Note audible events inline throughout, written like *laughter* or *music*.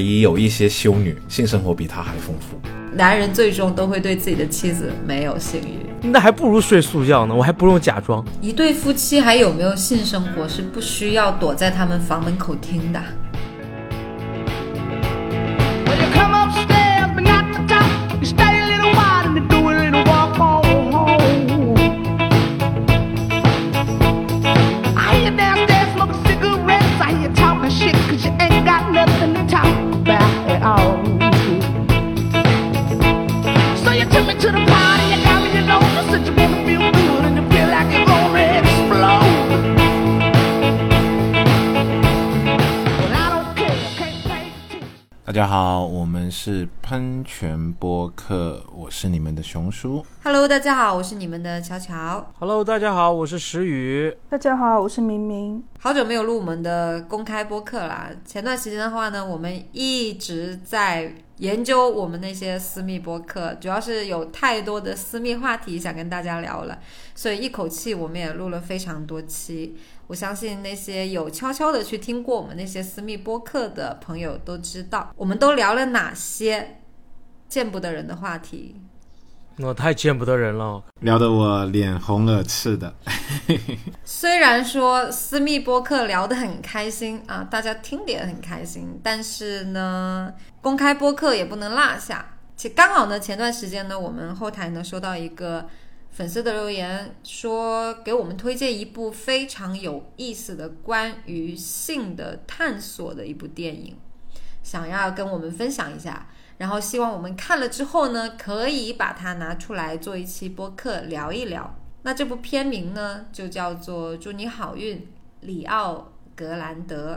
疑有一些修女性生活比他还丰富。男人最终都会对自己的妻子没有性欲，那还不如睡素觉呢，我还不用假装。一对夫妻还有没有性生活是不需要躲在他们房门口听的。是喷泉播客，我是你们的熊叔。Hello，大家好，我是你们的乔乔。Hello，大家好，我是石宇。大家好，我是明明。好久没有录我们的公开播客啦。前段时间的话呢，我们一直在研究我们那些私密播客，主要是有太多的私密话题想跟大家聊了，所以一口气我们也录了非常多期。我相信那些有悄悄的去听过我们那些私密播客的朋友都知道，我们都聊了哪些见不得人的话题。我、太见不得人了。聊得我脸红耳赤的。*laughs* 虽然说私密播客聊得很开心啊，大家听得也很开心，但是呢，公开播客也不能落下。且刚好呢，前段时间呢，我们后台呢收到一个粉丝的留言，说给我们推荐一部非常有意思的关于性的探索的一部电影，想要跟我们分享一下。然后希望我们看了之后呢，可以把它拿出来做一期播客聊一聊。那这部片名呢，就叫做《祝你好运，里奥格兰德》。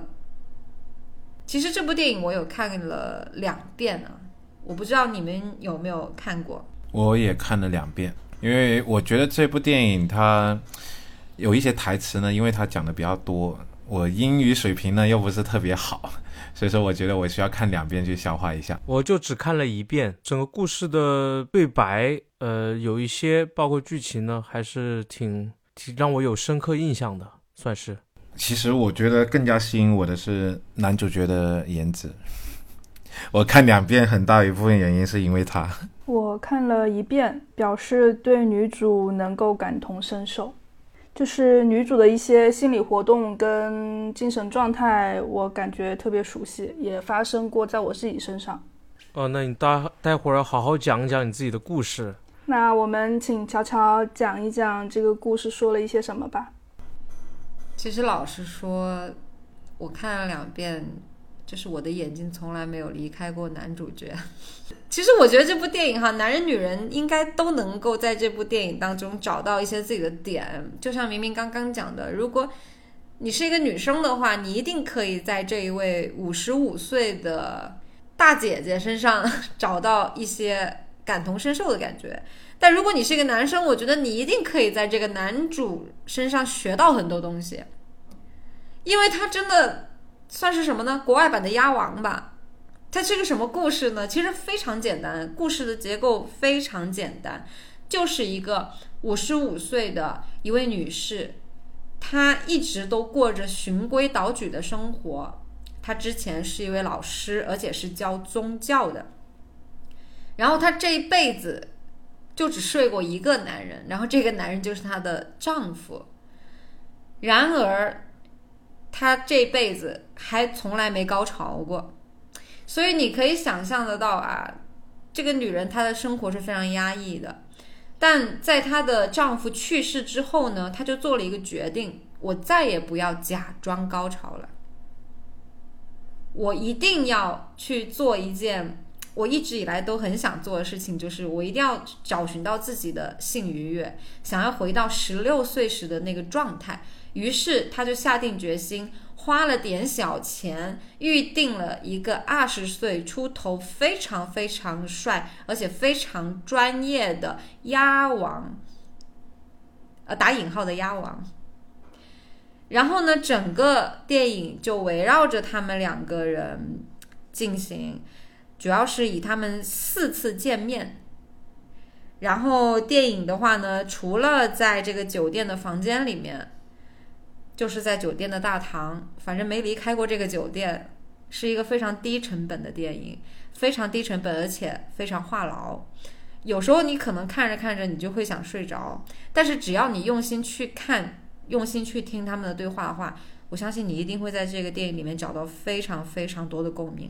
其实这部电影我有看了两遍啊，我不知道你们有没有看过。我也看了两遍，因为我觉得这部电影它有一些台词呢，因为它讲的比较多，我英语水平呢又不是特别好，所以说我觉得我需要看两遍去消化一下。我就只看了一遍，整个故事的对白，呃，有一些包括剧情呢，还是挺挺让我有深刻印象的，算是。其实我觉得更加吸引我的是男主角的颜值，我看两遍很大一部分原因是因为他。我看了一遍，表示对女主能够感同身受，就是女主的一些心理活动跟精神状态，我感觉特别熟悉，也发生过在我自己身上。哦、那你待待会儿好好讲一讲你自己的故事。那我们请乔乔讲一讲这个故事说了一些什么吧。其实老实说，我看了两遍，就是我的眼睛从来没有离开过男主角。*laughs* 其实我觉得这部电影哈，男人女人应该都能够在这部电影当中找到一些自己的点。就像明明刚刚讲的，如果你是一个女生的话，你一定可以在这一位五十五岁的大姐姐身上 *laughs* 找到一些感同身受的感觉。但如果你是一个男生，我觉得你一定可以在这个男主身上学到很多东西，因为他真的算是什么呢？国外版的鸭王吧。它是个什么故事呢？其实非常简单，故事的结构非常简单，就是一个五十五岁的一位女士，她一直都过着循规蹈矩的生活。她之前是一位老师，而且是教宗教的。然后她这一辈子就只睡过一个男人，然后这个男人就是她的丈夫。然而，她这辈子还从来没高潮过，所以你可以想象得到啊，这个女人她的生活是非常压抑的。但在她的丈夫去世之后呢，她就做了一个决定：我再也不要假装高潮了，我一定要去做一件我一直以来都很想做的事情，就是我一定要找寻到自己的性愉悦，想要回到十六岁时的那个状态。于是，他就下定决心，花了点小钱，预定了一个二十岁出头、非常非常帅，而且非常专业的鸭王，呃，打引号的鸭王。然后呢，整个电影就围绕着他们两个人进行，主要是以他们四次见面。然后电影的话呢，除了在这个酒店的房间里面，就是在酒店的大堂，反正没离开过这个酒店，是一个非常低成本的电影，非常低成本，而且非常话痨。有时候你可能看着看着你就会想睡着，但是只要你用心去看，用心去听他们的对话的话，我相信你一定会在这个电影里面找到非常非常多的共鸣。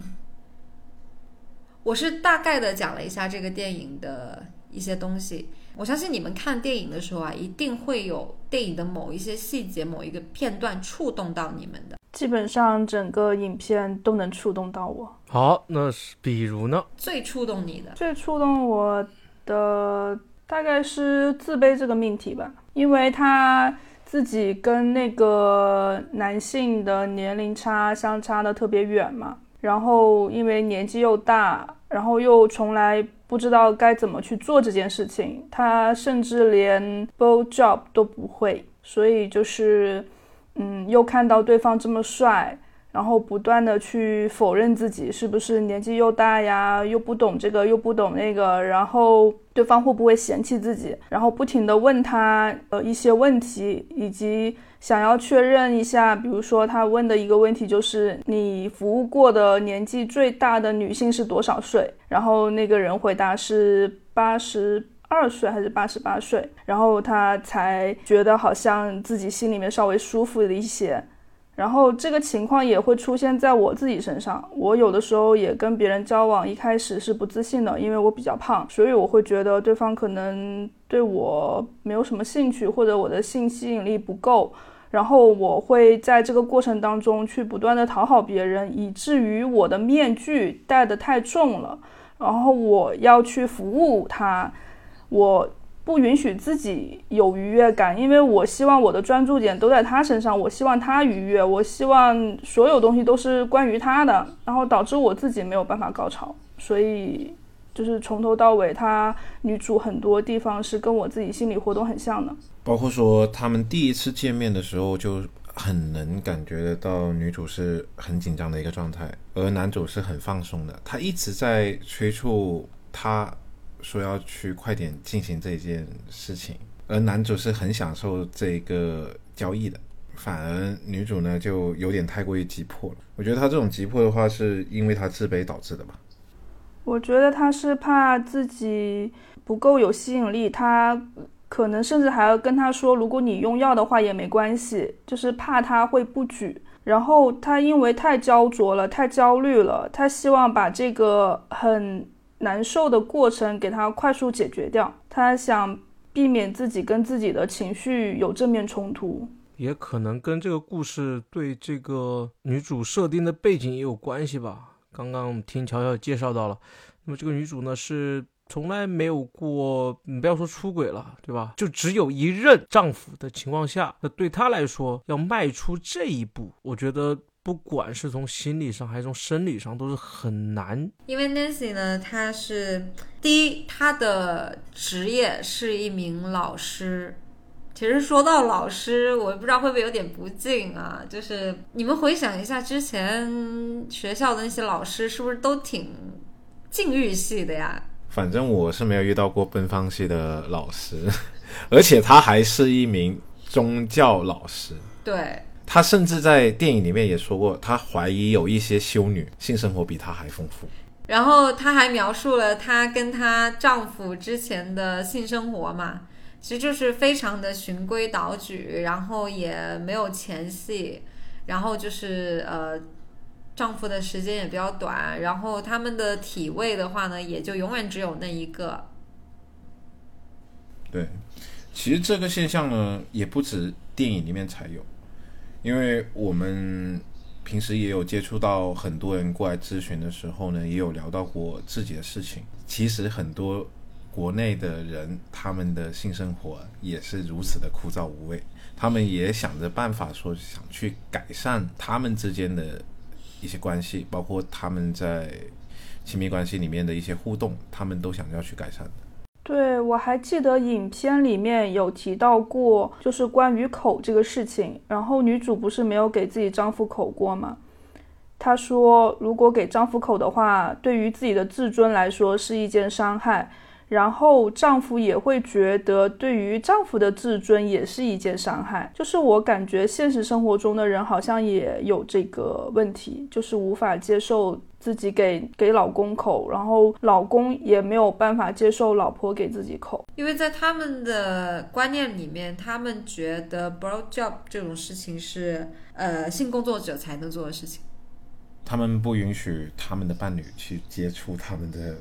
我是大概的讲了一下这个电影的一些东西，我相信你们看电影的时候啊，一定会有电影的某一些细节、某一个片段触动到你们的。基本上整个影片都能触动到我。好，那是比如呢？最触动你的，最触动我的大概是自卑这个命题吧，因为他自己跟那个男性的年龄差相差的特别远嘛，然后因为年纪又大，然后又从来不知道该怎么去做这件事情，他甚至连 blow job 都不会，所以就是，嗯，又看到对方这么帅，然后不断的去否认自己是不是年纪又大呀，又不懂这个又不懂那个，然后对方会不会嫌弃自己，然后不停的问他呃一些问题，以及想要确认一下，比如说他问的一个问题就是你服务过的年纪最大的女性是多少岁？然后那个人回答是八十。二岁还是八十八岁，然后他才觉得好像自己心里面稍微舒服了一些，然后这个情况也会出现在我自己身上。我有的时候也跟别人交往，一开始是不自信的，因为我比较胖，所以我会觉得对方可能对我没有什么兴趣，或者我的性吸引力不够。然后我会在这个过程当中去不断的讨好别人，以至于我的面具戴得太重了，然后我要去服务他，我不允许自己有愉悦感，因为我希望我的专注点都在他身上，我希望他愉悦，我希望所有东西都是关于他的，然后导致我自己没有办法高潮，所以就是从头到尾，她女主很多地方是跟我自己心理活动很像的。包括说他们第一次见面的时候，就很能感觉得到女主是很紧张的一个状态，而男主是很放松的。他一直在催促他说要去快点进行这件事情，而男主是很享受这个交易的。反而女主呢就有点太过于急迫了。我觉得她这种急迫的话，是因为她自卑导致的吧。我觉得他是怕自己不够有吸引力，他可能甚至还要跟他说，如果你用药的话也没关系，就是怕他会不举。然后他因为太焦灼了，太焦虑了，他希望把这个很难受的过程给他快速解决掉，他想避免自己跟自己的情绪有正面冲突。也可能跟这个故事对这个女主设定的背景也有关系吧。刚刚听乔乔介绍到了，那么这个女主呢是从来没有过，你不要说出轨了，对吧？就只有一任丈夫的情况下，那对她来说要迈出这一步，我觉得不管是从心理上还是从生理上都是很难。因为 Nancy 呢，她是第一，她的职业是一名老师。其实说到老师，我不知道会不会有点不敬啊？就是你们回想一下，之前学校的那些老师是不是都挺禁欲系的呀？反正我是没有遇到过奔放系的老师，*laughs* 而且他还是一名宗教老师。对，他甚至在电影里面也说过，他怀疑有一些修女性生活比他还丰富。然后她还描述了她跟她丈夫之前的性生活嘛，其实就是非常的循规蹈矩，然后也没有前戏，然后就是呃，丈夫的时间也比较短，然后他们的体位的话呢，也就永远只有那一个。对，其实这个现象呢，也不止电影里面才有，因为我们平时也有接触到很多人过来咨询的时候呢，也有聊到过自己的事情。其实很多国内的人，他们的性生活也是如此的枯燥无味，他们也想着办法说想去改善他们之间的一些关系，包括他们在亲密关系里面的一些互动，他们都想要去改善。对，我还记得影片里面有提到过，就是关于口这个事情。然后女主不是没有给自己丈夫口过吗？她说，如果给丈夫口的话，对于自己的自尊来说是一件伤害。然后丈夫也会觉得对于丈夫的自尊也是一件伤害。就是我感觉现实生活中的人好像也有这个问题，就是无法接受自己给给老公口，然后老公也没有办法接受老婆给自己口。因为在他们的观念里面，他们觉得 bro job 这种事情是呃性工作者才能做的事情。他们不允许他们的伴侣去接触他们的，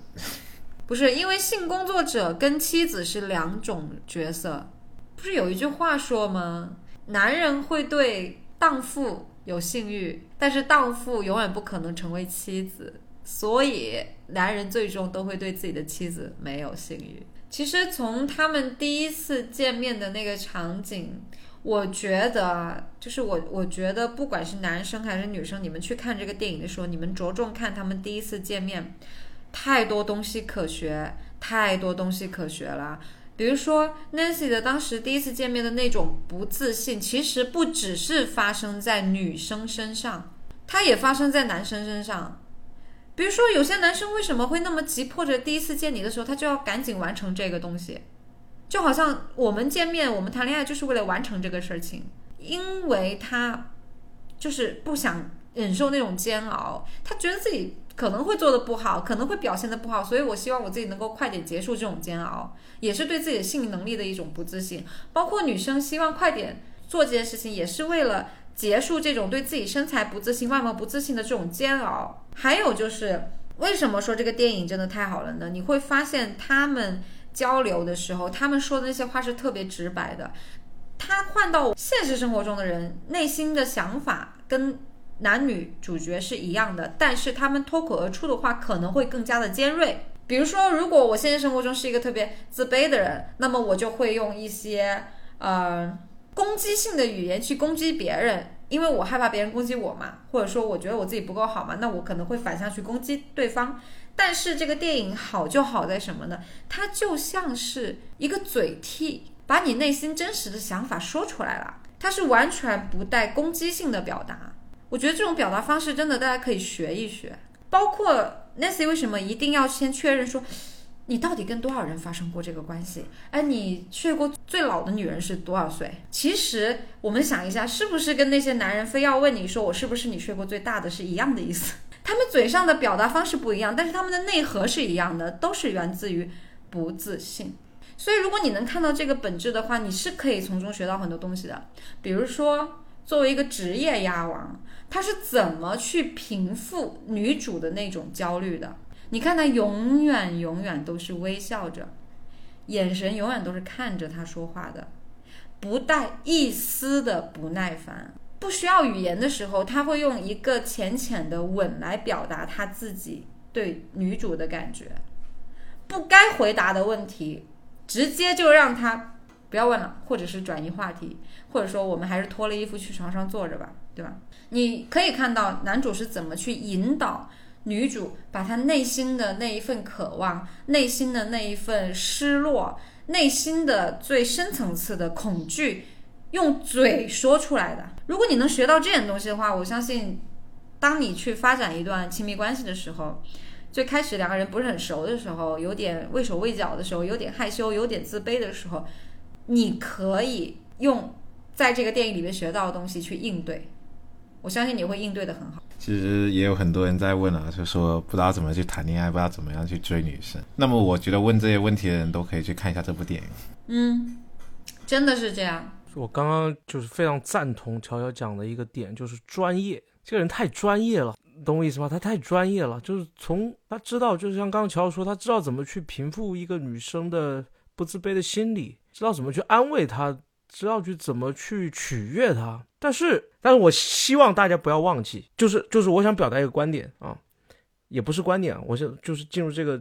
不是因为性工作者跟妻子是两种角色，不是有一句话说吗？男人会对荡妇有性欲，但是荡妇永远不可能成为妻子，所以男人最终都会对自己的妻子没有性欲。其实从他们第一次见面的那个场景，我觉得，就是我我觉得不管是男生还是女生，你们去看这个电影的时候，你们着重看他们第一次见面，太多东西可学，太多东西可学了。比如说 Nancy 的当时第一次见面的那种不自信，其实不只是发生在女生身上，它也发生在男生身上。比如说，有些男生为什么会那么急迫着第一次见你的时候，他就要赶紧完成这个东西，就好像我们见面，我们谈恋爱就是为了完成这个事情，因为他就是不想忍受那种煎熬，他觉得自己可能会做的不好，可能会表现的不好，所以我希望我自己能够快点结束这种煎熬，也是对自己的性能力的一种不自信。包括女生希望快点做这件事情，也是为了结束这种对自己身材不自信、外貌不自信的这种煎熬。还有就是，为什么说这个电影真的太好了呢？你会发现他们交流的时候，他们说的那些话是特别直白的。他换到现实生活中的人，内心的想法跟男女主角是一样的，但是他们脱口而出的话可能会更加的尖锐。比如说，如果我现实生活中是一个特别自卑的人，那么我就会用一些呃攻击性的语言去攻击别人，因为我害怕别人攻击我嘛，或者说我觉得我自己不够好嘛，那我可能会反向去攻击对方。但是这个电影好就好在什么呢？它就像是一个嘴替，把你内心真实的想法说出来了，它是完全不带攻击性的表达。我觉得这种表达方式真的大家可以学一学，包括 Nancy 为什么一定要先确认说，你到底跟多少人发生过这个关系？哎，你睡过最老的女人是多少岁？其实我们想一下，是不是跟那些男人非要问你说我是不是你睡过最大的是一样的意思？*laughs* 他们嘴上的表达方式不一样，但是他们的内核是一样的，都是源自于不自信。所以，如果你能看到这个本质的话，你是可以从中学到很多东西的。比如说，作为一个职业鸭王，他是怎么去平复女主的那种焦虑的？你看他永远永远都是微笑着，眼神永远都是看着他说话的，不带一丝的不耐烦。不需要语言的时候，他会用一个浅浅的吻来表达他自己对女主的感觉。不该回答的问题，直接就让他不要问了，或者是转移话题，或者说我们还是脱了衣服去床上坐着吧，对吧？你可以看到男主是怎么去引导女主把她内心的那一份渴望、内心的那一份失落、内心的最深层次的恐惧，用嘴说出来的。如果你能学到这点东西的话，我相信，当你去发展一段亲密关系的时候，最开始两个人不是很熟的时候，有点畏手畏脚的时候，有点害羞、有点自卑的时候，你可以用在这个电影里面学到的东西去应对。我相信你会应对的很好。其实也有很多人在问啊，就说不知道怎么去谈恋爱，不知道怎么样去追女生。那么我觉得问这些问题的人都可以去看一下这部电影。嗯，真的是这样。我刚刚就是非常赞同乔乔讲的一个点，就是专业。这个人太专业了，懂我意思吗？他太专业了，就是从他知道，就是像刚刚乔乔说，他知道怎么去平复一个女生的不自卑的心理，知道怎么去安慰她，知道去怎么去取悦他。但是，但是我希望大家不要忘记，就是就是我想表达一个观点啊，也不是观点，我想就是进入这个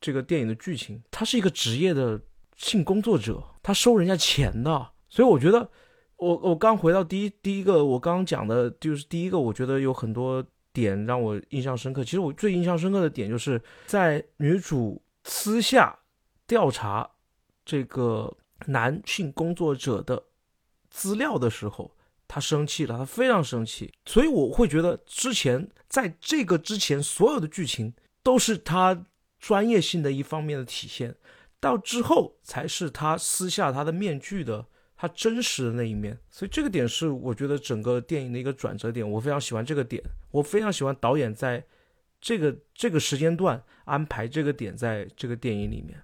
这个电影的剧情，他是一个职业的性工作者，他收人家钱的。所以我觉得，我我刚回到第一第一个，我刚刚讲的就是第一个，我觉得有很多点让我印象深刻。其实我最印象深刻的点就是在女主私下调查这个男性工作者的资料的时候，他生气了，他非常生气。所以我会觉得之前在这个之前所有的剧情都是他专业性的一方面的体现，到之后才是他撕下他的面具的他真实的那一面。所以这个点是我觉得整个电影的一个转折点，我非常喜欢这个点，我非常喜欢导演在这个这个时间段安排这个点在这个电影里面。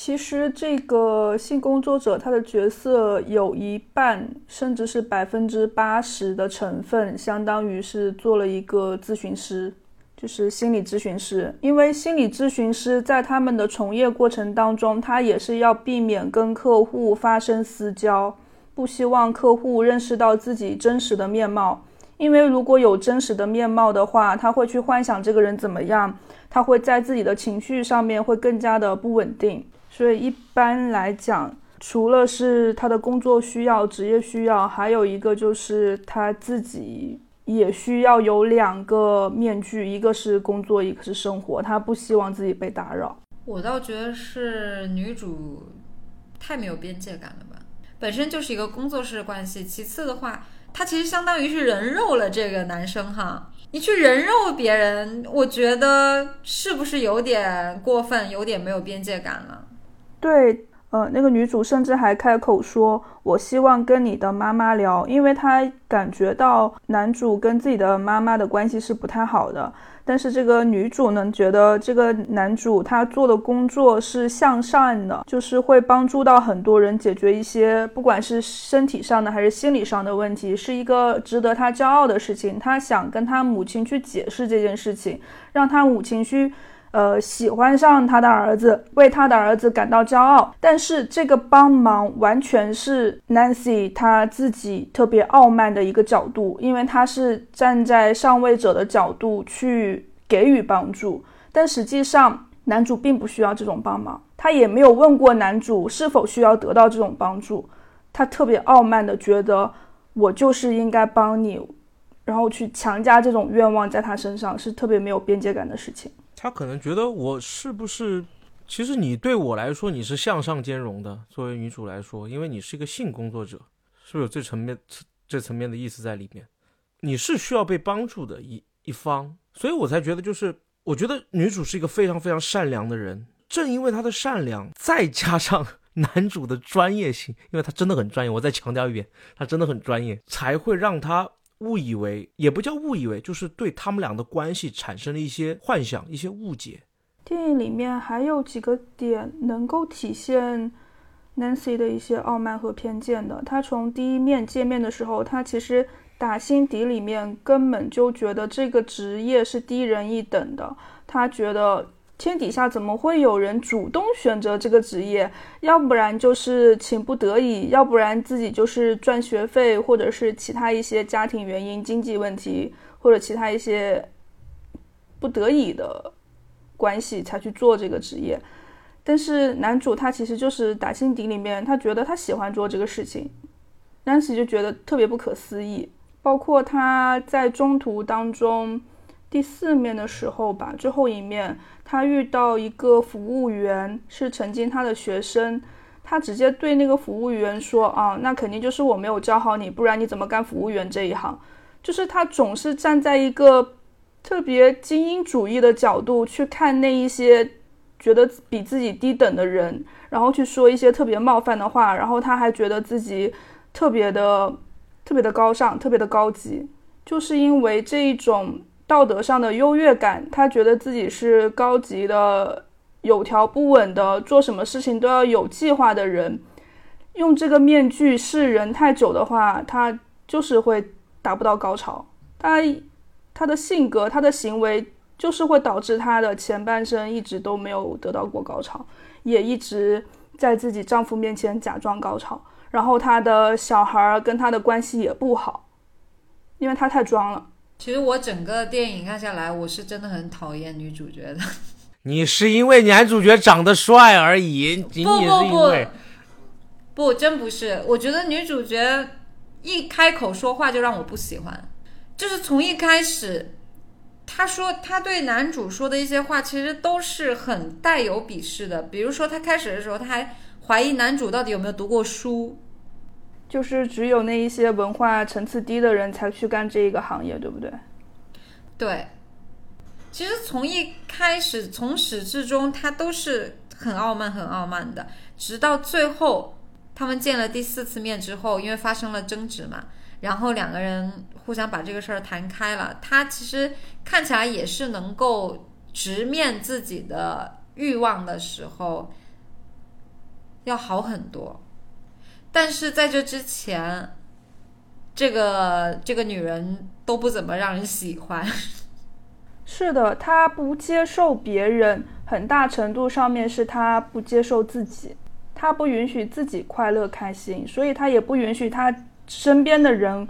其实这个性工作者他的角色有一半，甚至是百分之八十的成分，相当于是做了一个咨询师，就是心理咨询师。因为心理咨询师在他们的从业过程当中，他也是要避免跟客户发生私交，不希望客户认识到自己真实的面貌。因为如果有真实的面貌的话，他会去幻想这个人怎么样，他会在自己的情绪上面会更加的不稳定。所以一般来讲，除了是他的工作需要、职业需要，还有一个就是他自己也需要有两个面具，一个是工作，一个是生活。他不希望自己被打扰。我倒觉得是女主太没有边界感了吧，本身就是一个工作室关系。其次的话，他其实相当于是人肉了这个男生哈。你去人肉别人，我觉得是不是有点过分，有点没有边界感了？对，呃，那个女主甚至还开口说：“我希望跟你的妈妈聊，因为她感觉到男主跟自己的妈妈的关系是不太好的。但是这个女主呢，觉得这个男主他做的工作是向善的，就是会帮助到很多人解决一些不管是身体上的还是心理上的问题，是一个值得他骄傲的事情。他想跟他母亲去解释这件事情，让他母亲去。”呃，喜欢上他的儿子，为他的儿子感到骄傲。但是这个帮忙完全是 Nancy 他自己特别傲慢的一个角度，因为他是站在上位者的角度去给予帮助。但实际上，男主并不需要这种帮忙，他也没有问过男主是否需要得到这种帮助。他特别傲慢的觉得，我就是应该帮你，然后去强加这种愿望在他身上，是特别没有边界感的事情。他可能觉得我是不是？其实你对我来说，你是向上兼容的。作为女主来说，因为你是一个性工作者，是不是有这层面、这层面的意思在里面？你是需要被帮助的一一方，所以我才觉得，就是我觉得女主是一个非常非常善良的人。正因为她的善良，再加上 *laughs* 男主的专业性，因为他真的很专业，我再强调一遍，他真的很专业，才会让他。误以为也不叫误以为，就是对他们俩的关系产生了一些幻想、一些误解。电影里面还有几个点能够体现 Nancy 的一些傲慢和偏见的。他从第一面见面的时候，他其实打心底里面根本就觉得这个职业是低人一等的。他觉得。天底下怎么会有人主动选择这个职业？要不然就是情不得已，要不然自己就是赚学费，或者是其他一些家庭原因、经济问题，或者其他一些不得已的关系才去做这个职业。但是男主他其实就是打心底里面，他觉得他喜欢做这个事情。当时就觉得特别不可思议，包括他在中途当中。第四面的时候吧，最后一面，他遇到一个服务员，是曾经他的学生，他直接对那个服务员说：“啊，那肯定就是我没有教好你，不然你怎么干服务员这一行？”就是他总是站在一个特别精英主义的角度去看那一些觉得比自己低等的人，然后去说一些特别冒犯的话，然后他还觉得自己特别的、特别的高尚、特别的高级，就是因为这一种。道德上的优越感，他觉得自己是高级的、有条不紊的，做什么事情都要有计划的人。用这个面具示人太久的话，他就是会达不到高潮。他他的性格、他的行为，就是会导致他的前半生一直都没有得到过高潮，也一直在自己丈夫面前假装高潮。然后他的小孩跟他的关系也不好，因为他太装了。其实我整个电影看下来，我是真的很讨厌女主角的。*laughs* 你是因为男主角长得帅而已，仅仅是因为不真不是。我觉得女主角一开口说话就让我不喜欢，就是从一开始，她说她对男主说的一些话，其实都是很带有鄙视的。比如说，她开始的时候，她还怀疑男主到底有没有读过书。就是只有那一些文化层次低的人才去干这一个行业，对不对？对。其实从一开始，从始至终，他都是很傲慢、很傲慢的。直到最后，他们见了第四次面之后，因为发生了争执嘛，然后两个人互相把这个事儿谈开了。他其实看起来也是能够直面自己的欲望的时候，要好很多。但是在这之前，这个这个女人都不怎么让人喜欢。*laughs* 是的，她不接受别人，很大程度上面是她不接受自己，她不允许自己快乐开心，所以她也不允许她身边的人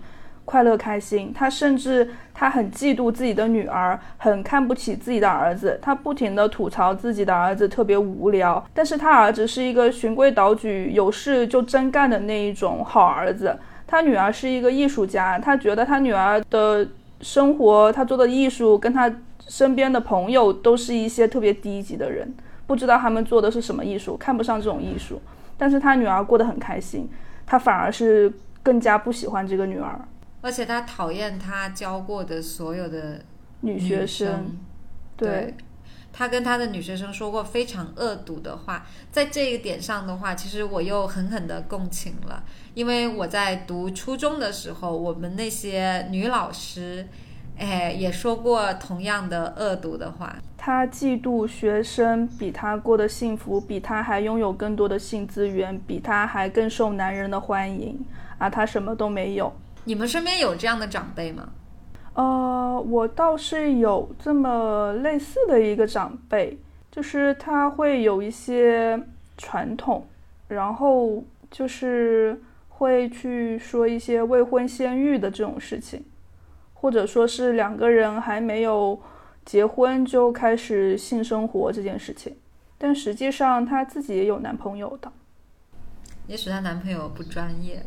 快乐开心。他甚至他很嫉妒自己的女儿，很看不起自己的儿子，他不停的吐槽自己的儿子特别无聊。但是他儿子是一个循规蹈矩、有事就真干的那一种好儿子。他女儿是一个艺术家，他觉得他女儿的生活，他做的艺术跟他。身边的朋友都是一些特别低级的人，不知道他们做的是什么艺术，看不上这种艺术。但是他女儿过得很开心，他反而是更加不喜欢这个女儿，而且他讨厌他教过的所有的女学生。对，他跟他的女学生说过非常恶毒的话，在这一点上的话，其实我又狠狠的共情了，因为我在读初中的时候，我们那些女老师。哎，也说过同样的恶毒的话。他嫉妒学生比他过得幸福，比他还拥有更多的性资源，比他还更受男人的欢迎，而他什么都没有。你们身边有这样的长辈吗？呃，我倒是有这么类似的一个长辈，就是他会有一些传统，然后就是会去说一些未婚先育的这种事情。或者说是两个人还没有结婚就开始性生活这件事情，但实际上她自己也有男朋友的。也许她男朋友不专业，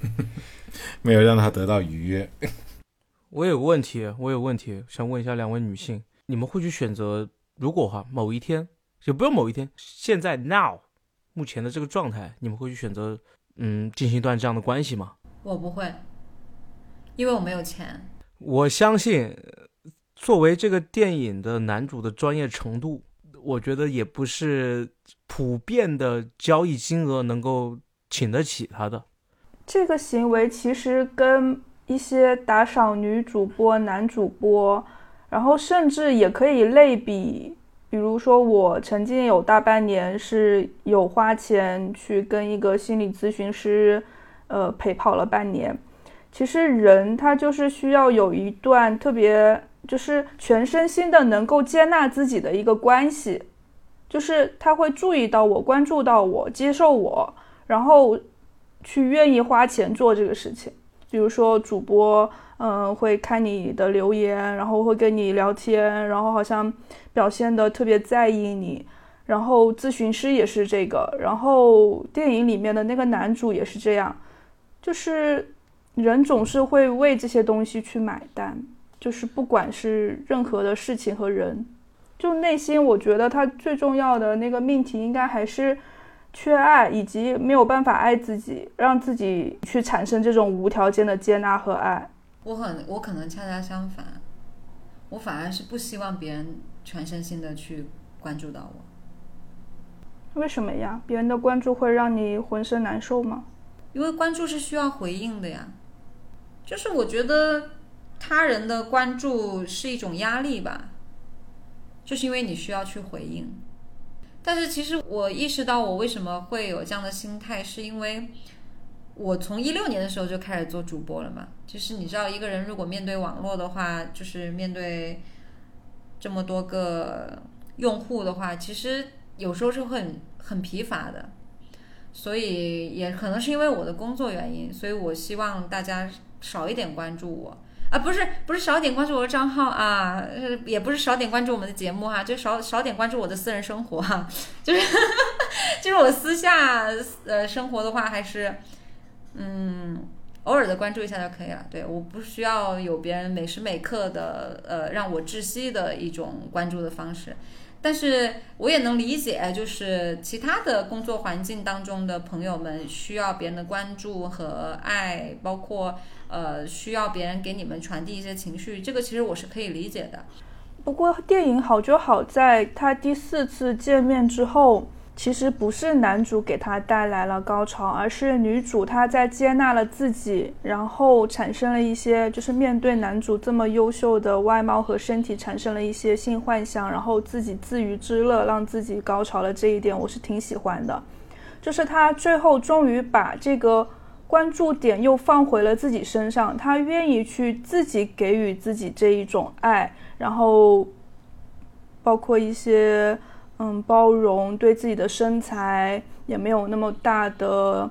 *laughs* 没有让他得到愉悦。我有个问题，我有问题想问一下两位女性：你们会去选择，如果哈某一天，也不用某一天，现在 now 目前的这个状态，你们会去选择嗯进行一段这样的关系吗？我不会。因为我没有钱，我相信，作为这个电影的男主的专业程度，我觉得也不是普遍的交易金额能够请得起他的。这个行为其实跟一些打赏女主播、男主播，然后甚至也可以类比，比如说我曾经有大半年是有花钱去跟一个心理咨询师，呃，陪跑了半年。其实人他就是需要有一段特别，就是全身心的能够接纳自己的一个关系，就是他会注意到我，关注到我，接受我，然后去愿意花钱做这个事情。比如说主播，嗯，会看你的留言，然后会跟你聊天，然后好像表现的特别在意你。然后咨询师也是这个，然后电影里面的那个男主也是这样，就是。人总是会为这些东西去买单，就是不管是任何的事情和人，就内心我觉得他最重要的那个命题应该还是缺爱，以及没有办法爱自己，让自己去产生这种无条件的接纳和爱。我很我可能恰恰相反，我反而是不希望别人全身心的去关注到我。为什么呀？别人的关注会让你浑身难受吗？因为关注是需要回应的呀。就是我觉得他人的关注是一种压力吧，就是因为你需要去回应。但是其实我意识到我为什么会有这样的心态，是因为我从一六年的时候就开始做主播了嘛。就是你知道，一个人如果面对网络的话，就是面对这么多个用户的话，其实有时候是会很很疲乏的。所以也可能是因为我的工作原因，所以我希望大家。少一点关注我啊，不是不是少点关注我的账号啊，也不是少点关注我们的节目哈，就少少点关注我的私人生活哈，就是 *laughs* 就是我私下呃生活的话，还是嗯偶尔的关注一下就可以了。对，我不需要有别人每时每刻的呃让我窒息的一种关注的方式。但是我也能理解，就是其他的工作环境当中的朋友们需要别人的关注和爱，包括呃需要别人给你们传递一些情绪，这个其实我是可以理解的。不过电影好就好在他第四次见面之后，其实不是男主给他带来了高潮，而是女主她在接纳了自己，然后产生了一些就是面对男主这么优秀的外貌和身体产生了一些性幻想，然后自己自娱自乐，让自己高潮了这一点我是挺喜欢的。就是他最后终于把这个关注点又放回了自己身上，他愿意去自己给予自己这一种爱。然后，包括一些嗯包容，对自己的身材也没有那么大的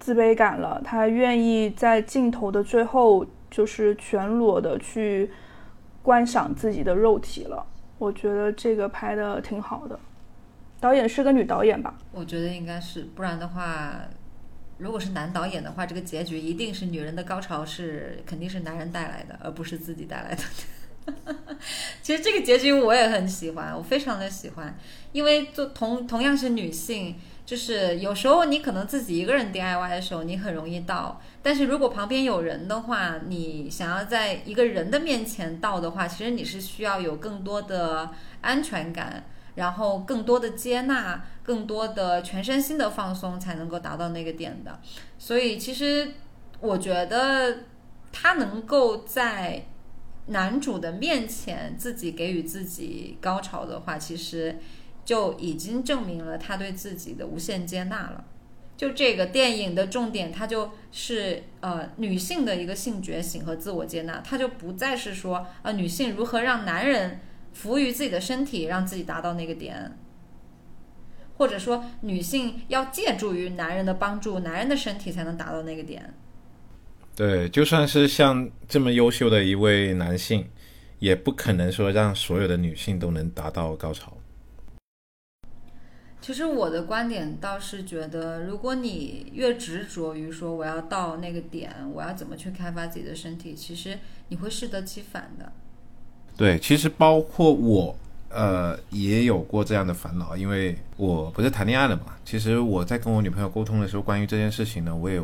自卑感了。他愿意在镜头的最后，就是全裸的去观赏自己的肉体了。我觉得这个拍的挺好的。导演是个女导演吧？我觉得应该是，不然的话，如果是男导演的话，这个结局一定是女人的高潮是肯定是男人带来的，而不是自己带来的。*laughs* 其实这个结局我也很喜欢，我非常的喜欢，因为做同同样是女性，就是有时候你可能自己一个人 DIY 的时候，你很容易倒，但是如果旁边有人的话，你想要在一个人的面前倒的话，其实你是需要有更多的安全感，然后更多的接纳，更多的全身心的放松，才能够达到那个点的。所以其实我觉得他能够在。男主的面前自己给予自己高潮的话，其实就已经证明了他对自己的无限接纳了。就这个电影的重点，它就是呃女性的一个性觉醒和自我接纳，它就不再是说呃女性如何让男人服务于自己的身体，让自己达到那个点，或者说女性要借助于男人的帮助，男人的身体才能达到那个点。对，就算是像这么优秀的一位男性，也不可能说让所有的女性都能达到高潮。其实我的观点倒是觉得，如果你越执着于说我要到那个点，我要怎么去开发自己的身体，其实你会适得其反的。对，其实包括我，呃，也有过这样的烦恼，因为我不是谈恋爱了嘛。其实我在跟我女朋友沟通的时候，关于这件事情呢，我也。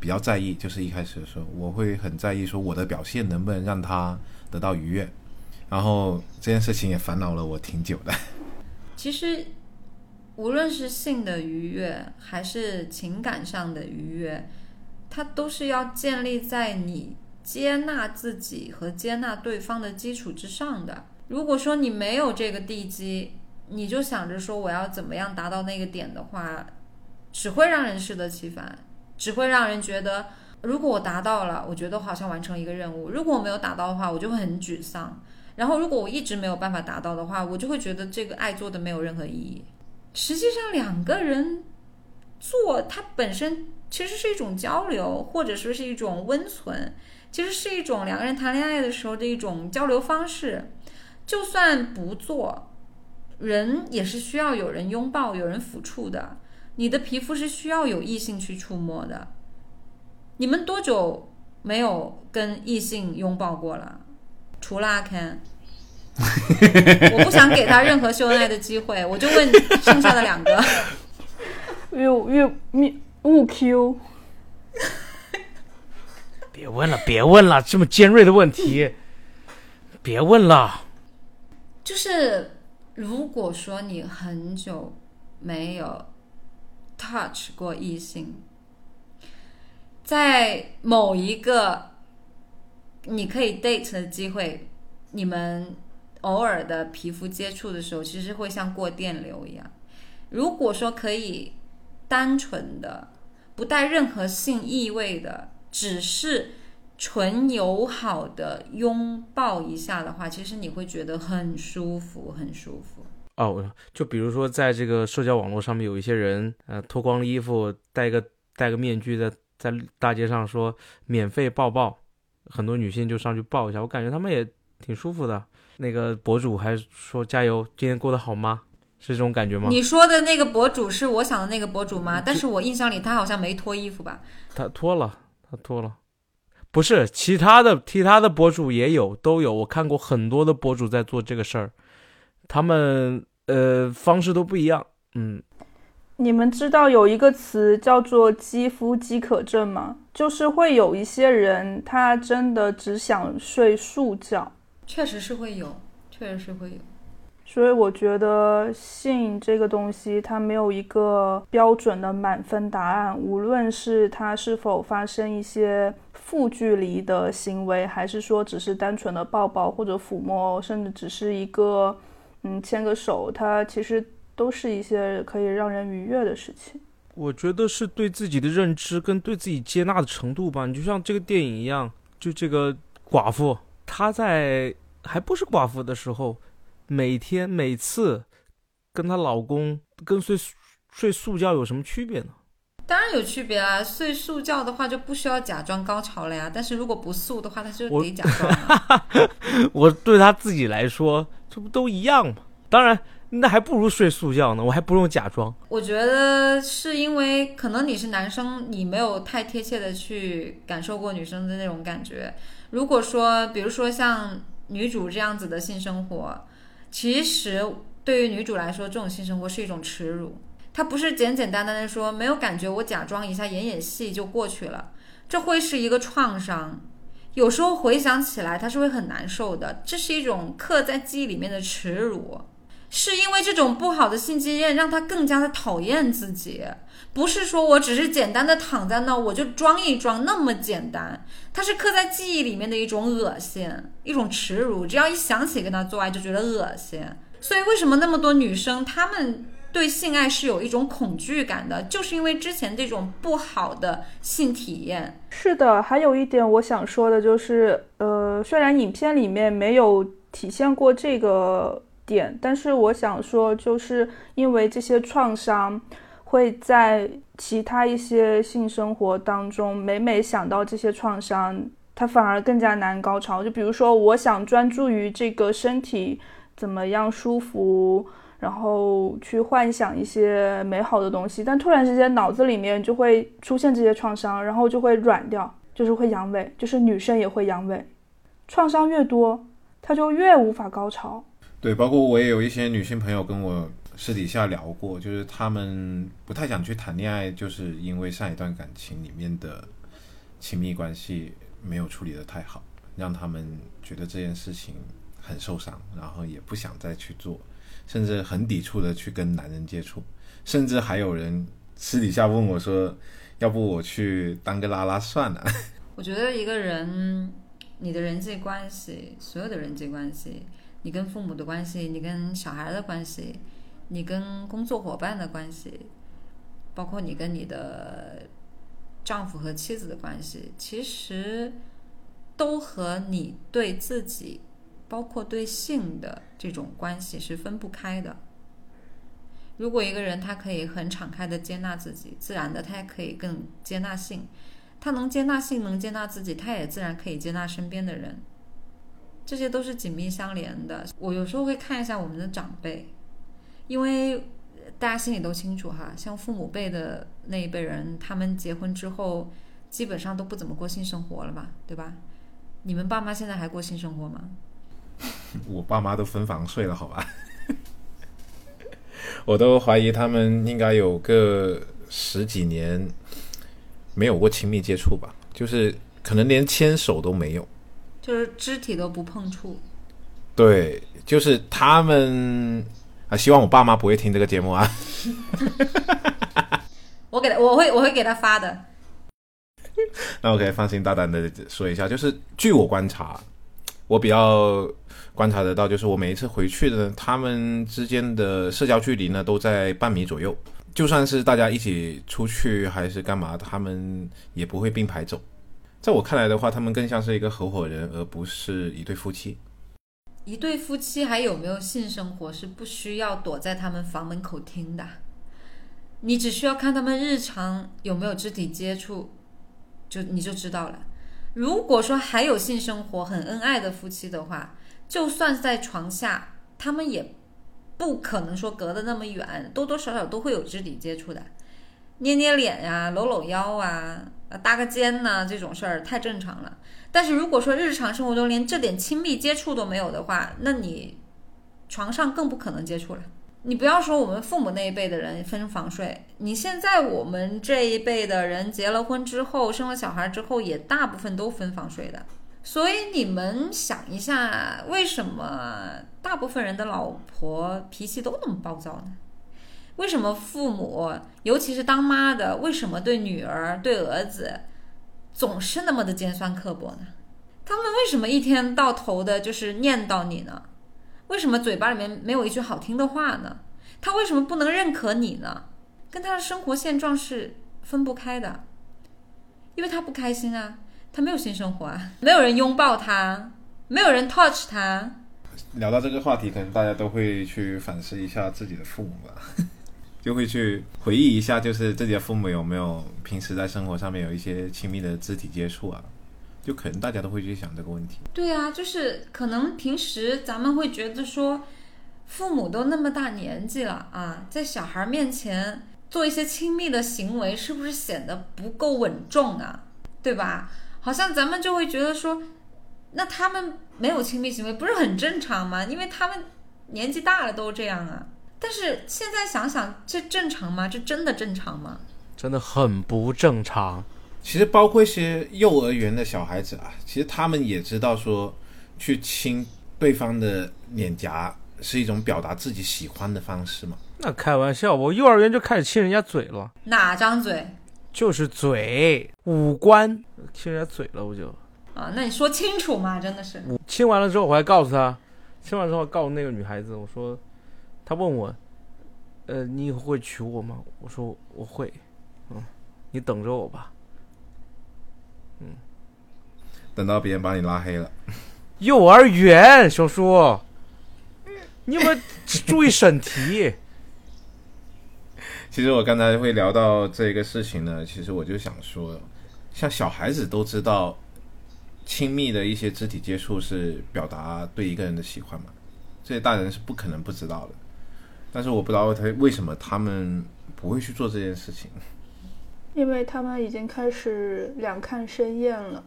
比较在意，就是一开始的时候，我会很在意说我的表现能不能让她得到愉悦，然后这件事情也烦恼了我挺久的。*laughs* 其实，无论是性的愉悦还是情感上的愉悦，它都是要建立在你接纳自己和接纳对方的基础之上的。如果说你没有这个地基，你就想着说我要怎么样达到那个点的话，只会让人适得其反。只会让人觉得，如果我达到了，我觉得好像完成一个任务；如果我没有达到的话，我就会很沮丧。然后，如果我一直没有办法达到的话，我就会觉得这个爱做的没有任何意义。实际上，两个人做它本身其实是一种交流，或者说是一种温存，其实是一种两个人谈恋爱的时候的一种交流方式。就算不做，人也是需要有人拥抱、有人抚触的。你的皮肤是需要有异性去触摸的。你们多久没有跟异性拥抱过了？除了阿 Ken，*laughs* 我不想给他任何秀恩爱的机会，*laughs* 我就问剩下的两个。又又咪误 Q，别问了，别问了，这么尖锐的问题，别问了。就是如果说你很久没有。touch 过异性，在某一个你可以 date 的机会，你们偶尔的皮肤接触的时候，其实会像过电流一样。如果说可以单纯的、不带任何性意味的，只是纯友好的拥抱一下的话，其实你会觉得很舒服，很舒服。哦，就比如说，在这个社交网络上面，有一些人，呃，脱光了衣服，戴个戴个面具，在在大街上说免费抱抱，很多女性就上去抱一下，我感觉他们也挺舒服的。那个博主还说加油，今天过得好吗？是这种感觉吗？你说的那个博主是我想的那个博主吗？但是我印象里他好像没脱衣服吧？他脱了，他脱了，不是其他的，其他的博主也有，都有。我看过很多的博主在做这个事儿，他们呃方式都不一样。嗯，你们知道有一个词叫做肌肤饥渴症吗？就是会有一些人，他真的只想睡素觉。确实是会有，确实是会有。所以我觉得性这个东西，它没有一个标准的满分答案。无论是它是否发生一些负距离的行为，还是说只是单纯的抱抱或者抚摸，甚至只是一个嗯牵个手，它其实都是一些可以让人愉悦的事情。我觉得是对自己的认知跟对自己接纳的程度吧。你就像这个电影一样，就这个寡妇，她在还不是寡妇的时候。每天每次跟她老公跟睡睡素觉有什么区别呢？当然有区别啊！睡素觉的话就不需要假装高潮了呀。但是如果不素的话，他就得假装。*laughs* 我对他自己来说，这不都一样吗？当然，那还不如睡素觉呢，我还不用假装。我觉得是因为可能你是男生，你没有太贴切的去感受过女生的那种感觉。如果说，比如说像女主这样子的性生活。其实对于女主来说，这种性生活是一种耻辱。她不是简简单单的说没有感觉，我假装一下演演戏就过去了，这会是一个创伤。有时候回想起来，她是会很难受的。这是一种刻在记忆里面的耻辱，是因为这种不好的性经验让他更加的讨厌自己。不是说我只是简单的躺在那，我就装一装那么简单。它是刻在记忆里面的一种恶心，一种耻辱。只要一想起跟他做爱，就觉得恶心。所以为什么那么多女生她们对性爱是有一种恐惧感的？就是因为之前这种不好的性体验。是的，还有一点我想说的就是，呃，虽然影片里面没有体现过这个点，但是我想说，就是因为这些创伤。会在其他一些性生活当中，每每想到这些创伤，他反而更加难高潮。就比如说，我想专注于这个身体怎么样舒服，然后去幻想一些美好的东西，但突然之间脑子里面就会出现这些创伤，然后就会软掉，就是会阳痿，就是女生也会阳痿。创伤越多，她就越无法高潮。对，包括我也有一些女性朋友跟我。私底下聊过，就是她们不太想去谈恋爱，就是因为上一段感情里面的亲密关系没有处理的太好，让他们觉得这件事情很受伤，然后也不想再去做，甚至很抵触的去跟男人接触，甚至还有人私底下问我说：“要不我去当个拉拉算了？” *laughs* 我觉得一个人，你的人际关系，所有的人际关系，你跟父母的关系，你跟小孩的关系。你跟工作伙伴的关系，包括你跟你的丈夫和妻子的关系，其实都和你对自己，包括对性的这种关系是分不开的。如果一个人他可以很敞开的接纳自己，自然的他也可以更接纳性。他能接纳性，能接纳自己，他也自然可以接纳身边的人。这些都是紧密相连的。我有时候会看一下我们的长辈。因为大家心里都清楚哈，像父母辈的那一辈人，他们结婚之后基本上都不怎么过性生活了嘛，对吧？你们爸妈现在还过性生活吗？*laughs* 我爸妈都分房睡了，好吧？*laughs* 我都怀疑他们应该有个十几年没有过亲密接触吧，就是可能连牵手都没有，就是肢体都不碰触。对，就是他们。啊，希望我爸妈不会听这个节目啊！*laughs* 我给他，我会，我会给他发的。那我可以放心大胆的说一下，就是据我观察，我比较观察得到，就是我每一次回去的，他们之间的社交距离呢都在半米左右。就算是大家一起出去还是干嘛，他们也不会并排走。在我看来的话，他们更像是一个合伙人，而不是一对夫妻。一对夫妻还有没有性生活是不需要躲在他们房门口听的，你只需要看他们日常有没有肢体接触，就你就知道了。如果说还有性生活很恩爱的夫妻的话，就算在床下，他们也不可能说隔得那么远，多多少少都会有肢体接触的，捏捏脸呀，搂搂腰啊，呃搭个肩呐、这种事儿太正常了。但是如果说日常生活中连这点亲密接触都没有的话，那你床上更不可能接触了。你不要说我们父母那一辈的人分房睡，你现在我们这一辈的人结了婚之后，生了小孩之后，也大部分都分房睡的。所以你们想一下，为什么大部分人的老婆脾气都那么暴躁呢？为什么父母，尤其是当妈的，为什么对女儿、对儿子总是那么的尖酸刻薄呢？他们为什么一天到头的就是念叨你呢？为什么嘴巴里面没有一句好听的话呢？他为什么不能认可你呢？跟他的生活现状是分不开的，因为他不开心啊，他没有性生活啊，没有人拥抱他，没有人 touch 他。聊到这个话题，可能大家都会去反思一下自己的父母吧，就会去回忆一下，就是自己的父母有没有平时在生活上面有一些亲密的肢体接触啊，就可能大家都会去想这个问题。对啊，就是可能平时咱们会觉得说，父母都那么大年纪了啊，在小孩面前做一些亲密的行为，是不是显得不够稳重啊？对吧？好像咱们就会觉得说，那他们没有亲密行为不是很正常吗？因为他们年纪大了都这样啊。但是现在想想，这正常吗？这真的正常吗？真的很不正常。其实包括一些幼儿园的小孩子啊，其实他们也知道说，去亲对方的脸颊是一种表达自己喜欢的方式嘛。那开玩笑，我幼儿园就开始亲人家嘴了，哪张嘴就是嘴，五官亲人家嘴了，我就啊？那你说清楚嘛，真的是。我亲完了之后，我还告诉他，亲完之后告诉那个女孩子，我说，她问我，呃，你以后会娶我吗？我说我会，嗯，你等着我吧。嗯等到别人把你拉黑了，幼儿园，小叔，你有没有注意审题？*laughs* 其实我刚才会聊到这个事情呢，其实我就想说，像小孩子都知道，亲密的一些肢体接触是表达对一个人的喜欢嘛，这些大人是不可能不知道的。但是我不知道他为什么他们不会去做这件事情。因为他们已经开始两看生厌了，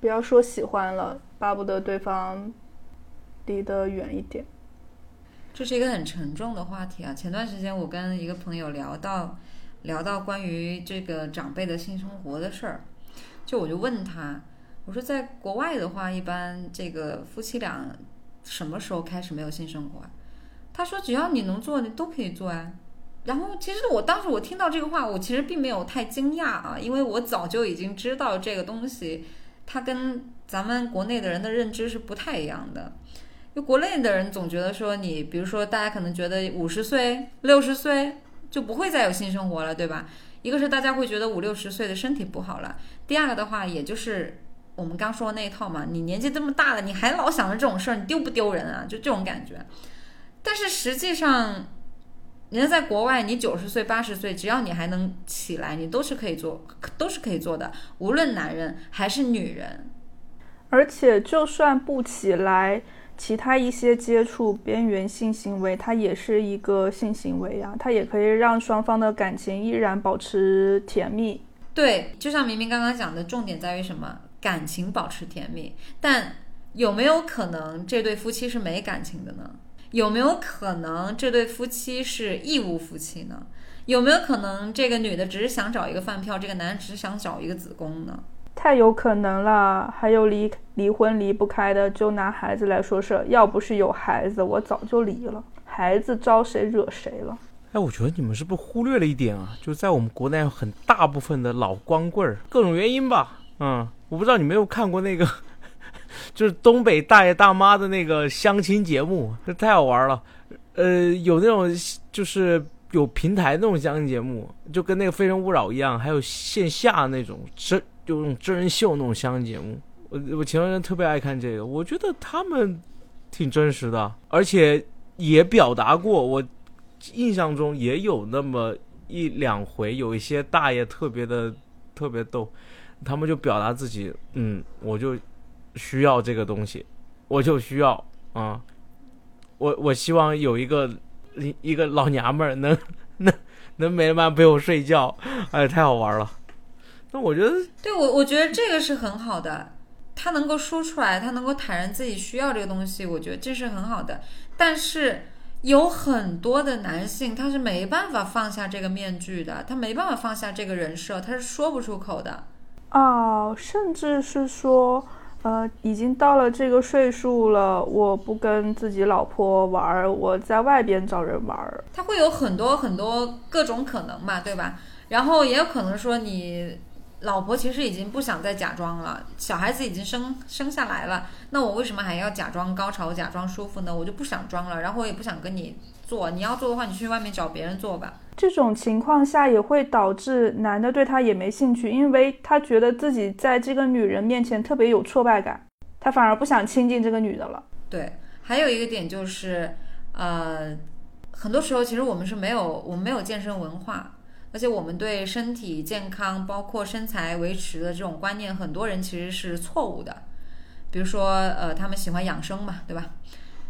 不要说喜欢了，巴不得对方离得远一点。这是一个很沉重的话题啊！前段时间我跟一个朋友聊到，聊到关于这个长辈的性生活的事儿，就我就问他，我说在国外的话，一般这个夫妻俩什么时候开始没有性生活啊？他说只要你能做，你都可以做啊。然后其实我当时我听到这个话，我其实并没有太惊讶啊，因为我早就已经知道这个东西，它跟咱们国内的人的认知是不太一样的。就国内的人总觉得说你，比如说大家可能觉得五十岁、六十岁就不会再有性生活了，对吧？一个是大家会觉得五六十岁的身体不好了，第二个的话，也就是我们刚说的那一套嘛，你年纪这么大了，你还老想着这种事儿，你丢不丢人啊？就这种感觉。但是实际上，人家在国外，你九十岁、八十岁，只要你还能起来，你都是可以做，都是可以做的，无论男人还是女人。而且就算不起来，其他一些接触边缘性行为，它也是一个性行为呀、它也可以让双方的感情依然保持甜蜜。对，就像明明刚刚讲的，重点在于什么？感情保持甜蜜。但有没有可能这对夫妻是没感情的呢？有没有可能这对夫妻是义务夫妻呢？有没有可能这个女的只是想找一个饭票，这个男的只是想找一个子宫呢？太有可能了，还有离离婚离不开的，就拿孩子来说事，要不是有孩子，我早就离了。孩子招谁惹谁了？哎，我觉得你们是不是忽略了一点啊？就在我们国内很大部分的老光棍儿，各种原因吧。嗯，我不知道你没有看过那个，就是东北大爷大妈的那个相亲节目，这太好玩了。呃，有那种就是有平台那种相亲节目，就跟那个《非诚勿扰》一样，还有线下那种真就那种真人秀那种相亲节目。我我前段时间特别爱看这个，我觉得他们挺真实的，而且也表达过我。印象中也有那么一两回，有一些大爷特别的特别逗，他们就表达自己，嗯，我就需要这个东西，我就需要啊、我我希望有一个一一个老娘们儿能能能每晚陪我睡觉，哎，太好玩了。那我觉得对我，我觉得这个是很好的，他能够说出来，他能够坦然自己需要这个东西，我觉得这是很好的。但是有很多的男性他是没办法放下这个面具的，他没办法放下这个人设，他是说不出口的。哦，甚至是说，呃，已经到了这个岁数了，我不跟自己老婆玩儿，我在外边找人玩儿。他会有很多很多各种可能嘛，对吧？然后也有可能说你老婆其实已经不想再假装了，小孩子已经生生下来了，那我为什么还要假装高潮、假装舒服呢？我就不想装了，然后我也不想跟你做。你要做的话，你去外面找别人做吧。这种情况下也会导致男的对他也没兴趣，因为他觉得自己在这个女人面前特别有挫败感，他反而不想亲近这个女的了。对，还有一个点就是，呃，很多时候其实我们是没有我们没有健身文化，而且我们对身体健康，包括身材维持的这种观念，很多人其实是错误的。比如说，呃，他们喜欢养生嘛，对吧？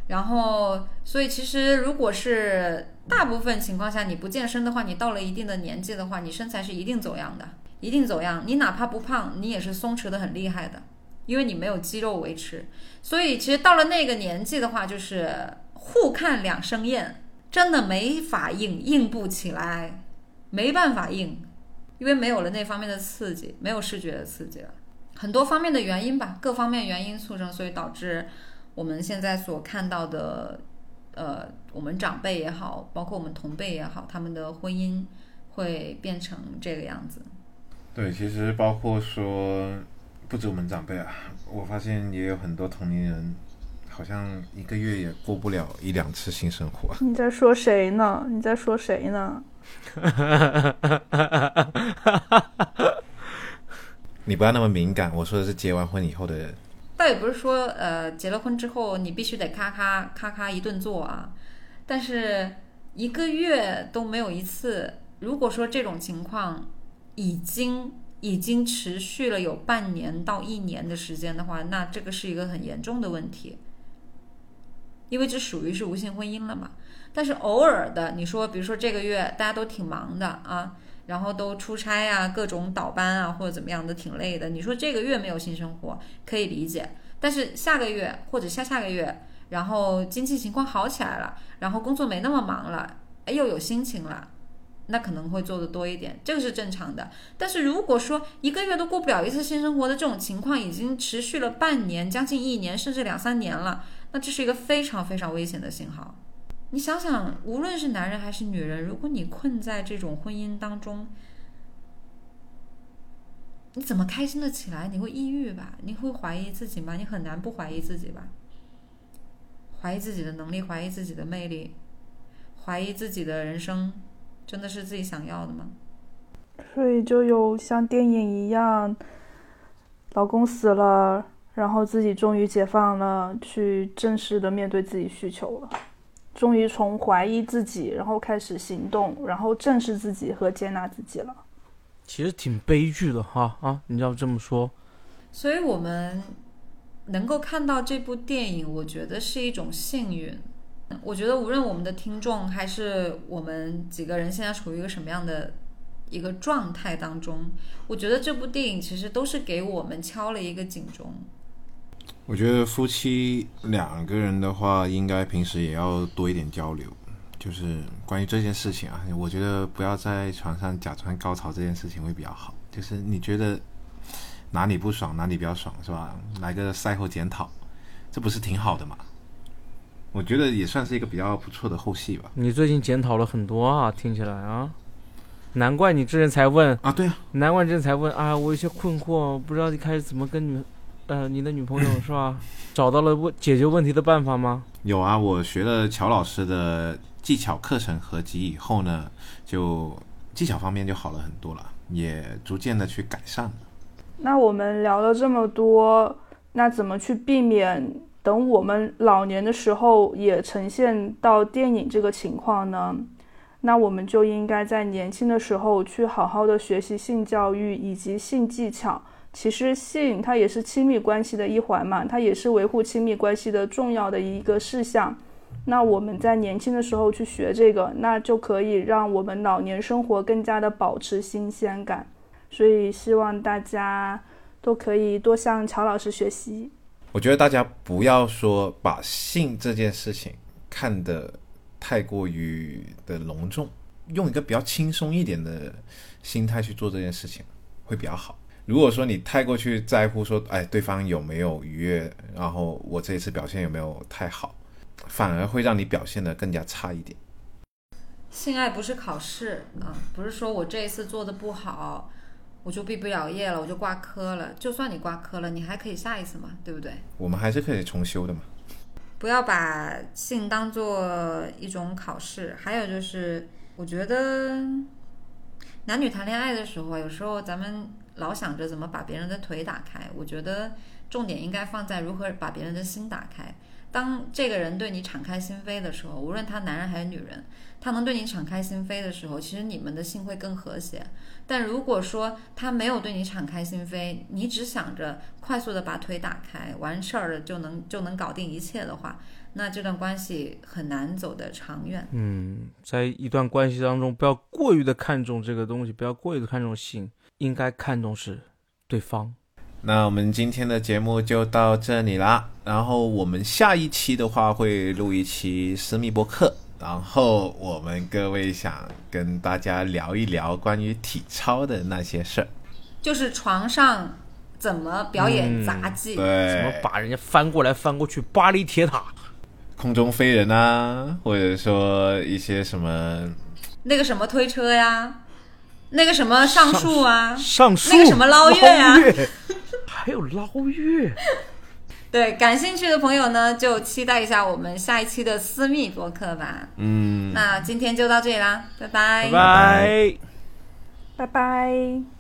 然后，所以其实如果是大部分情况下你不健身的话，你到了一定的年纪的话，你身材是一定走样的，一定走样。你哪怕不胖，你也是松弛的很厉害的，因为你没有肌肉维持。所以其实到了那个年纪的话，就是互看两生厌，真的没法硬，硬不起来，没办法硬，因为没有了那方面的刺激，没有视觉的刺激了，很多方面的原因吧，各方面原因促成，所以导致我们现在所看到的，呃，我们长辈也好，包括我们同辈也好，他们的婚姻会变成这个样子。对，其实包括说，不止我们长辈啊，我发现也有很多同龄人，好像一个月也过不了一两次性生活。你在说谁呢？你在说谁呢？*laughs* 你不要那么敏感，我说的是结完婚以后的人。倒也不是说呃结了婚之后你必须得咔咔咔咔一顿做啊，但是一个月都没有一次，如果说这种情况已经已经持续了有半年到一年的时间的话，那这个是一个很严重的问题，因为这属于是无性婚姻了嘛。但是偶尔的，你说比如说这个月大家都挺忙的啊。然后都出差啊，各种倒班啊，或者怎么样的，挺累的。你说这个月没有性生活可以理解，但是下个月或者下下个月，然后经济情况好起来了，然后工作没那么忙了，哎，又有心情了，那可能会做的多一点，这个是正常的。但是如果说一个月都过不了一次性生活的这种情况，已经持续了半年、将近一年，甚至两三年了，那这是一个非常非常危险的信号。你想想，无论是男人还是女人，如果你困在这种婚姻当中，你怎么开心的起来？你会抑郁吧？你会怀疑自己吗？你很难不怀疑自己吧？怀疑自己的能力，怀疑自己的魅力，怀疑自己的人生，真的是自己想要的吗？所以就有像电影一样，老公死了，然后自己终于解放了，去正式的面对自己需求了。终于从怀疑自己，然后开始行动，然后正视自己和接纳自己了。其实挺悲剧的哈啊！你要这么说，所以我们能够看到这部电影，我觉得是一种幸运。我觉得无论我们的听众还是我们几个人现在处于一个什么样的一个状态当中，我觉得这部电影其实都是给我们敲了一个警钟。我觉得夫妻两个人的话，应该平时也要多一点交流，就是关于这件事情啊。我觉得不要在床上假装高潮这件事情会比较好。就是你觉得哪里不爽，哪里比较爽，是吧？来个赛后检讨，这不是挺好的吗？我觉得也算是一个比较不错的后戏吧。你最近检讨了很多啊，听起来啊，难怪你之前才问，啊，对啊，难怪之前才问啊，我有些困惑，不知道一开始怎么跟你们，呃，你的女朋友是吧？*laughs* 找到了问解决问题的办法吗？有啊，我学了乔老师的技巧课程合集以后呢，就技巧方面就好了很多了，也逐渐的去改善了。那我们聊了这么多，那怎么去避免等我们老年的时候也呈现到电影这个情况呢？那我们就应该在年轻的时候去好好的学习性教育以及性技巧。其实性它也是亲密关系的一环嘛，它也是维护亲密关系的重要的一个事项。那我们在年轻的时候去学这个，那就可以让我们老年生活更加的保持新鲜感。所以希望大家都可以多向乔老师学习。我觉得大家不要说把性这件事情看得太过于的隆重，用一个比较轻松一点的心态去做这件事情会比较好。如果说你太过去在乎说，哎，对方有没有愉悦，然后我这一次表现有没有太好，反而会让你表现得更加差一点。性爱不是考试啊，不是说我这一次做的不好，我就毕不了业了，我就挂科了。就算你挂科了，你还可以下一次嘛，对不对？我们还是可以重修的嘛。不要把性当做一种考试。还有就是，我觉得男女谈恋爱的时候啊，有时候咱们老想着怎么把别人的腿打开，我觉得重点应该放在如何把别人的心打开。当这个人对你敞开心扉的时候，无论他男人还是女人，他能对你敞开心扉的时候，其实你们的心会更和谐。但如果说他没有对你敞开心扉，你只想着快速的把腿打开，完事儿了就能就能搞定一切的话，那这段关系很难走得长远。嗯，在一段关系当中，不要过于的看重这个东西，不要过于的看重性，应该看重是对方。那我们今天的节目就到这里啦。然后我们下一期的话会录一期私密博客，然后我们各位想跟大家聊一聊关于体操的那些事儿。就是床上怎么表演杂技，对，怎么，把人家翻过来翻过去，巴黎铁塔，空中飞人啊，或者说一些什么那个什么推车呀，那个什么上树啊，上树，那个什么捞月啊月还有捞月。*laughs* 对，感兴趣的朋友呢，就期待一下我们下一期的私密博客吧。嗯，那今天就到这里啦，拜拜拜拜。拜拜。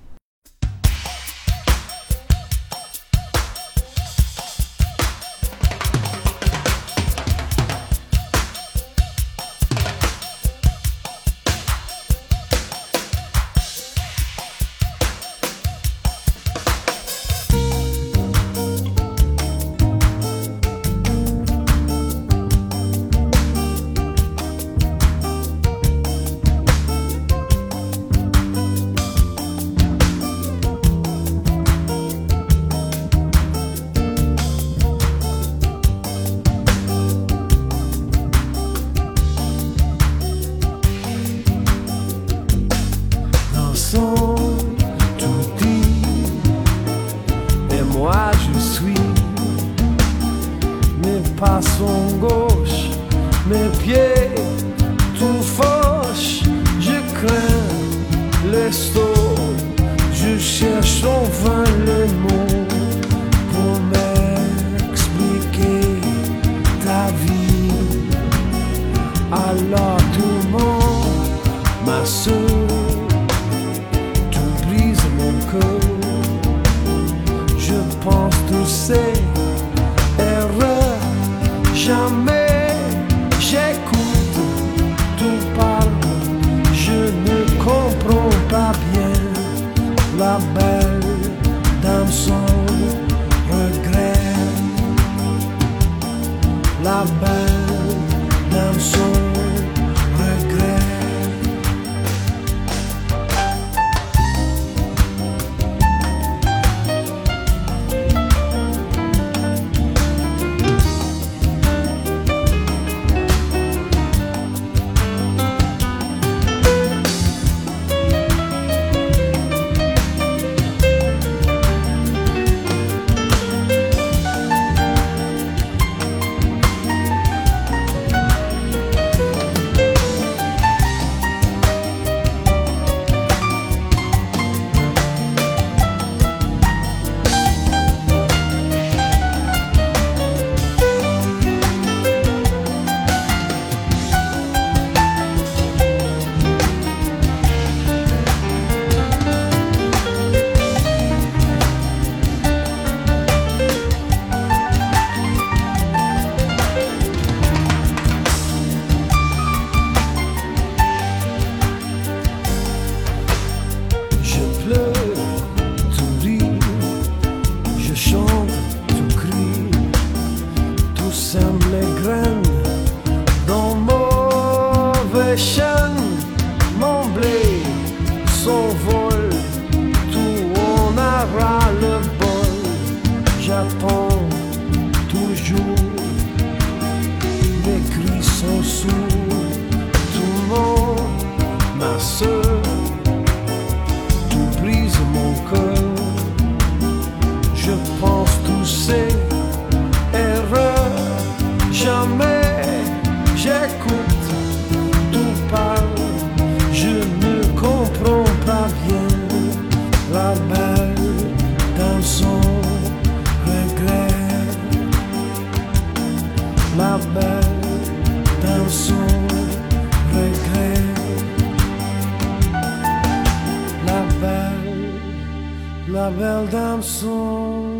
beldam son